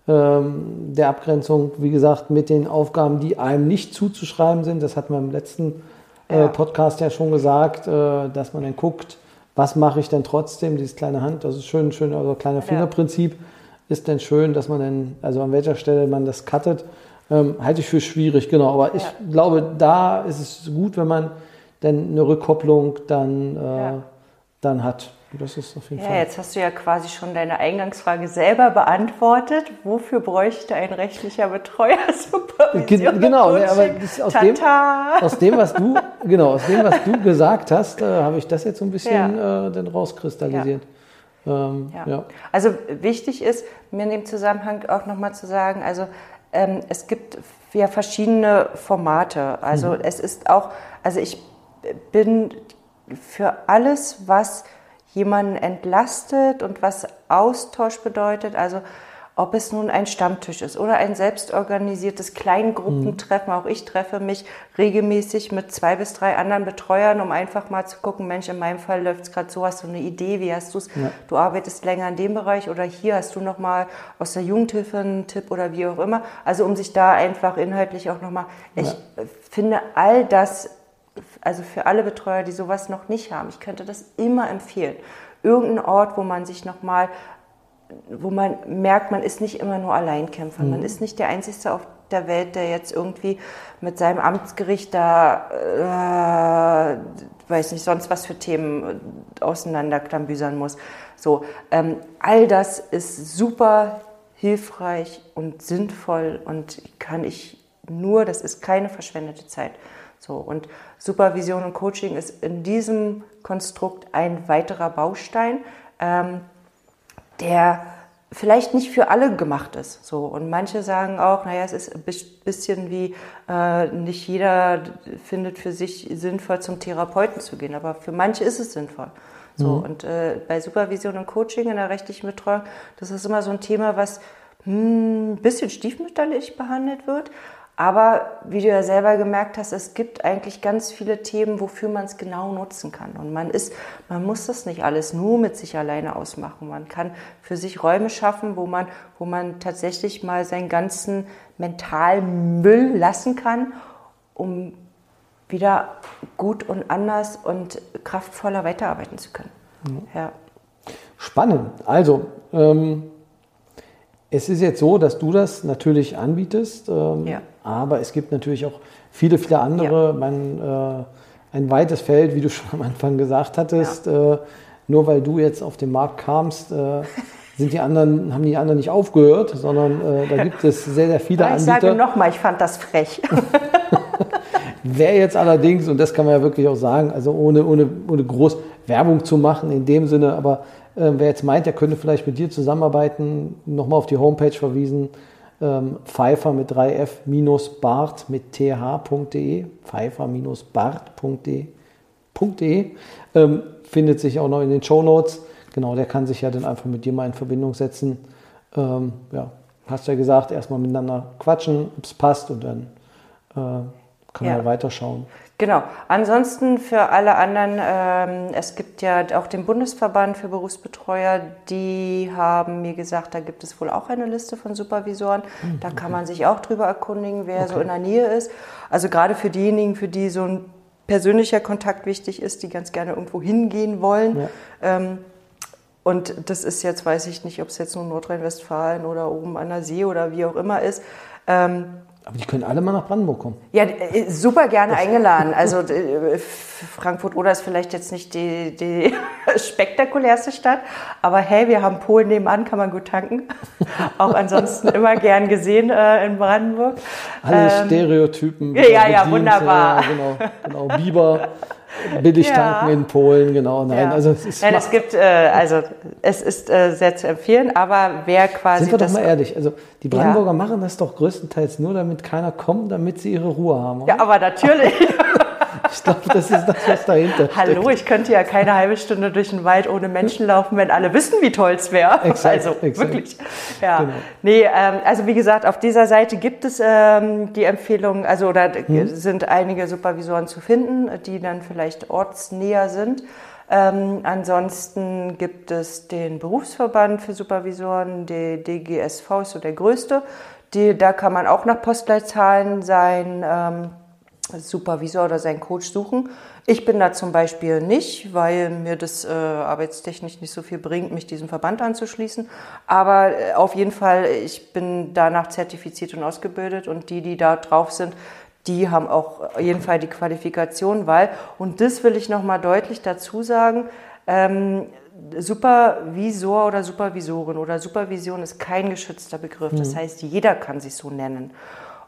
A: Ähm, der Abgrenzung, wie gesagt, mit den Aufgaben, die einem nicht zuzuschreiben sind, das hatten wir im letzten ja. Podcast ja schon gesagt, äh, dass man dann guckt, was mache ich denn trotzdem, dieses kleine Hand, das ist schön, schön, also kleine Fingerprinzip ist denn schön, dass man dann, also an welcher Stelle man das cuttet, ähm, halte ich für schwierig, genau. Aber ich glaube, da ist es gut, wenn man dann eine Rückkopplung dann, äh, ja. dann hat. Das ist auf jeden
B: ja,
A: Fall.
B: jetzt hast du ja quasi schon deine Eingangsfrage selber beantwortet. Wofür bräuchte ein rechtlicher Betreuer Supervision?
A: Genau, ja, aber aus, dem, aus dem, was du, genau, aus dem, was du gesagt hast, äh, habe ich das jetzt so ein bisschen ja. äh, dann rauskristallisiert.
B: Ja. Ähm, ja. Also wichtig ist, mir in dem Zusammenhang auch nochmal zu sagen, also ähm, es gibt ja verschiedene Formate. Also mhm. es ist auch, also ich bin für alles, was jemanden entlastet und was Austausch bedeutet. Also ob es nun ein Stammtisch ist oder ein selbstorganisiertes Kleingruppentreffen. Auch ich treffe mich regelmäßig mit zwei bis drei anderen Betreuern, um einfach mal zu gucken, Mensch, in meinem Fall läuft es gerade so, hast du eine Idee, wie hast du es? Ja. Du arbeitest länger in dem Bereich oder hier hast du nochmal aus der Jugendhilfe einen Tipp oder wie auch immer. Also um sich da einfach inhaltlich auch nochmal, ich ja. finde all das, also für alle Betreuer, die sowas noch nicht haben, ich könnte das immer empfehlen irgendein Ort, wo man sich nochmal wo man merkt, man ist nicht immer nur Alleinkämpfer. Mhm. Man ist nicht der Einzige auf der Welt, der jetzt irgendwie mit seinem Amtsgericht da, äh, weiß nicht, sonst was für Themen auseinanderklambüsern muss. So, ähm, all das ist super hilfreich und sinnvoll und kann ich nur, das ist keine verschwendete Zeit. So, und Supervision und Coaching ist in diesem Konstrukt ein weiterer Baustein. Ähm, der vielleicht nicht für alle gemacht ist. So. Und manche sagen auch, naja, es ist ein bisschen wie, äh, nicht jeder findet für sich sinnvoll, zum Therapeuten zu gehen, aber für manche ist es sinnvoll. So, mhm. Und äh, bei Supervision und Coaching in der rechtlichen Betreuung, das ist immer so ein Thema, was hm, ein bisschen stiefmütterlich behandelt wird. Aber wie du ja selber gemerkt hast, es gibt eigentlich ganz viele Themen, wofür man es genau nutzen kann. Und man ist, man muss das nicht alles nur mit sich alleine ausmachen. Man kann für sich Räume schaffen, wo man, wo man tatsächlich mal seinen ganzen Mentalmüll lassen kann, um wieder gut und anders und kraftvoller weiterarbeiten zu können. Mhm. Ja.
A: Spannend. Also, ähm, es ist jetzt so, dass du das natürlich anbietest. Ähm, ja aber es gibt natürlich auch viele, viele andere. Ja. Man, äh, ein weites Feld, wie du schon am Anfang gesagt hattest. Ja. Äh, nur weil du jetzt auf den Markt kamst, äh, sind die anderen, haben die anderen nicht aufgehört, sondern äh, da gibt es sehr, sehr viele ich Anbieter. Ich
B: sage nochmal, ich fand das frech.
A: Wer jetzt allerdings, und das kann man ja wirklich auch sagen, also ohne, ohne, ohne groß Werbung zu machen in dem Sinne, aber äh, wer jetzt meint, der könnte vielleicht mit dir zusammenarbeiten, nochmal auf die Homepage verwiesen, ähm, Pfeiffer mit 3f-bart mit th.de, pfeiffer-bart.de, ähm, findet sich auch noch in den Show Notes. Genau, der kann sich ja dann einfach mit dir mal in Verbindung setzen. Ähm, ja, hast ja gesagt, erstmal miteinander quatschen, ob es passt und dann äh, kann ja. man ja weiterschauen.
B: Genau. Ansonsten für alle anderen, ähm, es gibt ja auch den Bundesverband für Berufsbetreuer, die haben mir gesagt, da gibt es wohl auch eine Liste von Supervisoren. Mhm, da kann man sich auch drüber erkundigen, wer okay. so in der Nähe ist. Also gerade für diejenigen, für die so ein persönlicher Kontakt wichtig ist, die ganz gerne irgendwo hingehen wollen. Ja. Ähm, und das ist jetzt, weiß ich nicht, ob es jetzt nur Nordrhein-Westfalen oder oben an der See oder wie auch immer ist. Ähm,
A: aber die können alle mal nach Brandenburg kommen.
B: Ja, äh, super gerne eingeladen. Also äh, Frankfurt-Oder ist vielleicht jetzt nicht die, die spektakulärste Stadt, aber hey, wir haben Polen nebenan, kann man gut tanken. Auch ansonsten immer gern gesehen äh, in Brandenburg.
A: Alle ähm, Stereotypen.
B: Ja, ja, wunderbar.
A: Ja, genau, genau. Biber billig ja. tanken in Polen, genau. Nein,
B: ja. also es ist Nein, es gibt, äh, also es ist äh, sehr zu empfehlen, aber wer quasi.
A: Sind wir doch mal ehrlich, also die Brandenburger ja. machen das doch größtenteils nur, damit keiner kommt, damit sie ihre Ruhe haben.
B: Oder? Ja, aber natürlich.
A: Ich glaube, das ist das, was dahinter
B: steckt. Hallo, ich könnte ja keine halbe Stunde durch den Wald ohne Menschen laufen, wenn alle wissen, wie toll es wäre. Also exakt. wirklich. Ja. Genau. Nee, ähm, also wie gesagt, auf dieser Seite gibt es ähm, die Empfehlung, also oder hm. sind einige Supervisoren zu finden, die dann vielleicht ortsnäher sind. Ähm, ansonsten gibt es den Berufsverband für Supervisoren, der DGSV ist so der größte. Die, da kann man auch nach Postleitzahlen sein. Ähm, Supervisor oder seinen Coach suchen. Ich bin da zum Beispiel nicht, weil mir das äh, arbeitstechnisch nicht so viel bringt, mich diesem Verband anzuschließen. Aber äh, auf jeden Fall, ich bin danach zertifiziert und ausgebildet und die, die da drauf sind, die haben auch auf jeden Fall die Qualifikation, weil, und das will ich nochmal deutlich dazu sagen, ähm, Supervisor oder Supervisorin oder Supervision ist kein geschützter Begriff. Das mhm. heißt, jeder kann sich so nennen.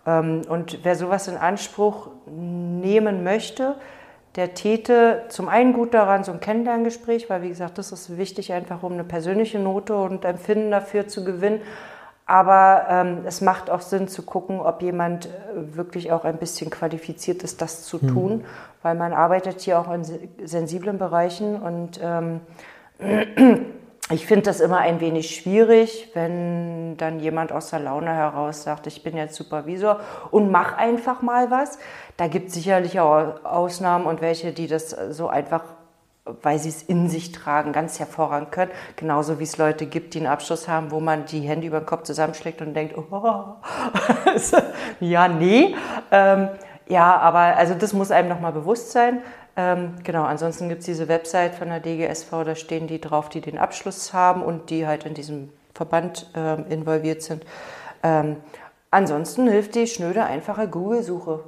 B: Ähm, und wer sowas in Anspruch nehmen möchte, der täte zum einen gut daran, so ein Kennenlerngespräch, weil wie gesagt, das ist wichtig, einfach um eine persönliche Note und Empfinden dafür zu gewinnen. Aber ähm, es macht auch Sinn zu gucken, ob jemand äh, wirklich auch ein bisschen qualifiziert ist, das zu hm. tun, weil man arbeitet hier auch in sensiblen Bereichen und ähm, ich finde das immer ein wenig schwierig, wenn dann jemand aus der Laune heraus sagt, ich bin jetzt Supervisor und mach einfach mal was. Da gibt es sicherlich auch Ausnahmen und welche, die das so einfach, weil sie es in sich tragen, ganz hervorragend können. Genauso wie es Leute gibt, die einen Abschluss haben, wo man die Hände über den Kopf zusammenschlägt und denkt, oh, ja, nee. Ähm, ja, aber also das muss einem nochmal bewusst sein. Ähm, genau, ansonsten gibt es diese Website von der DGSV, da stehen die drauf, die den Abschluss haben und die halt in diesem Verband ähm, involviert sind. Ähm, ansonsten hilft die schnöde, einfache Google-Suche.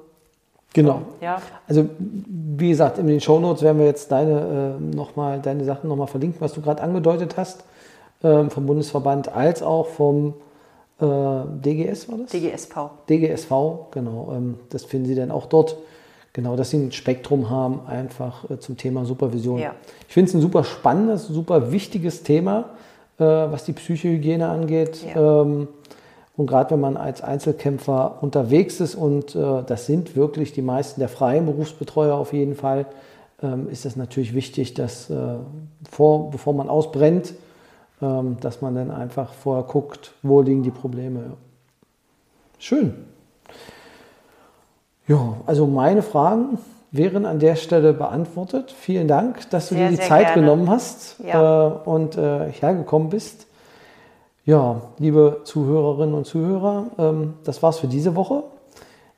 A: Genau. Ja. Also wie gesagt, in den Shownotes werden wir jetzt deine, äh, noch mal, deine Sachen nochmal verlinken, was du gerade angedeutet hast, ähm, vom Bundesverband als auch vom äh, DGS war das?
B: DGSV.
A: DGSV, genau. Ähm, das finden Sie dann auch dort. Genau, dass sie ein Spektrum haben, einfach äh, zum Thema Supervision. Ja. Ich finde es ein super spannendes, super wichtiges Thema, äh, was die Psychohygiene angeht. Ja. Ähm, und gerade wenn man als Einzelkämpfer unterwegs ist, und äh, das sind wirklich die meisten der freien Berufsbetreuer auf jeden Fall, ähm, ist es natürlich wichtig, dass äh, vor, bevor man ausbrennt, ähm, dass man dann einfach vorher guckt, wo liegen die Probleme. Schön. Ja, also meine Fragen wären an der Stelle beantwortet. Vielen Dank, dass du sehr, dir die Zeit gerne. genommen hast ja. äh, und äh, hergekommen bist. Ja, liebe Zuhörerinnen und Zuhörer, ähm, das war's für diese Woche.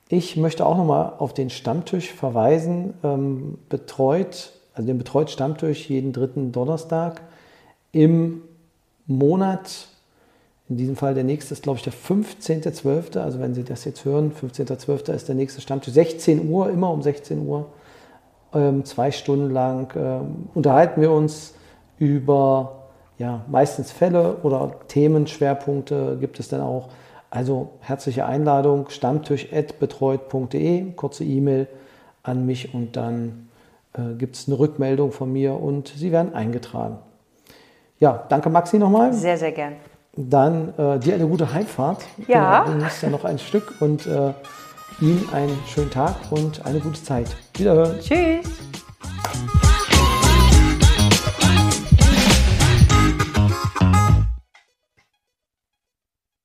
A: Ich möchte auch nochmal auf den Stammtisch verweisen. Ähm, betreut, also den betreut Stammtisch jeden dritten Donnerstag im Monat in diesem Fall der nächste ist, glaube ich, der 15.12. Also wenn Sie das jetzt hören, 15.12. ist der nächste Stammtisch. 16 Uhr, immer um 16 Uhr. Ähm, zwei Stunden lang ähm, unterhalten wir uns über ja, meistens Fälle oder Themenschwerpunkte gibt es dann auch. Also herzliche Einladung, stammtisch.betreut.de, kurze E-Mail an mich und dann äh, gibt es eine Rückmeldung von mir und Sie werden eingetragen. Ja, danke Maxi nochmal.
B: Sehr, sehr gern.
A: Dann äh, dir eine gute Heimfahrt.
B: Ja.
A: Du musst ja noch ein Stück und äh, Ihnen einen schönen Tag und eine gute Zeit. Wiederhören.
B: Tschüss.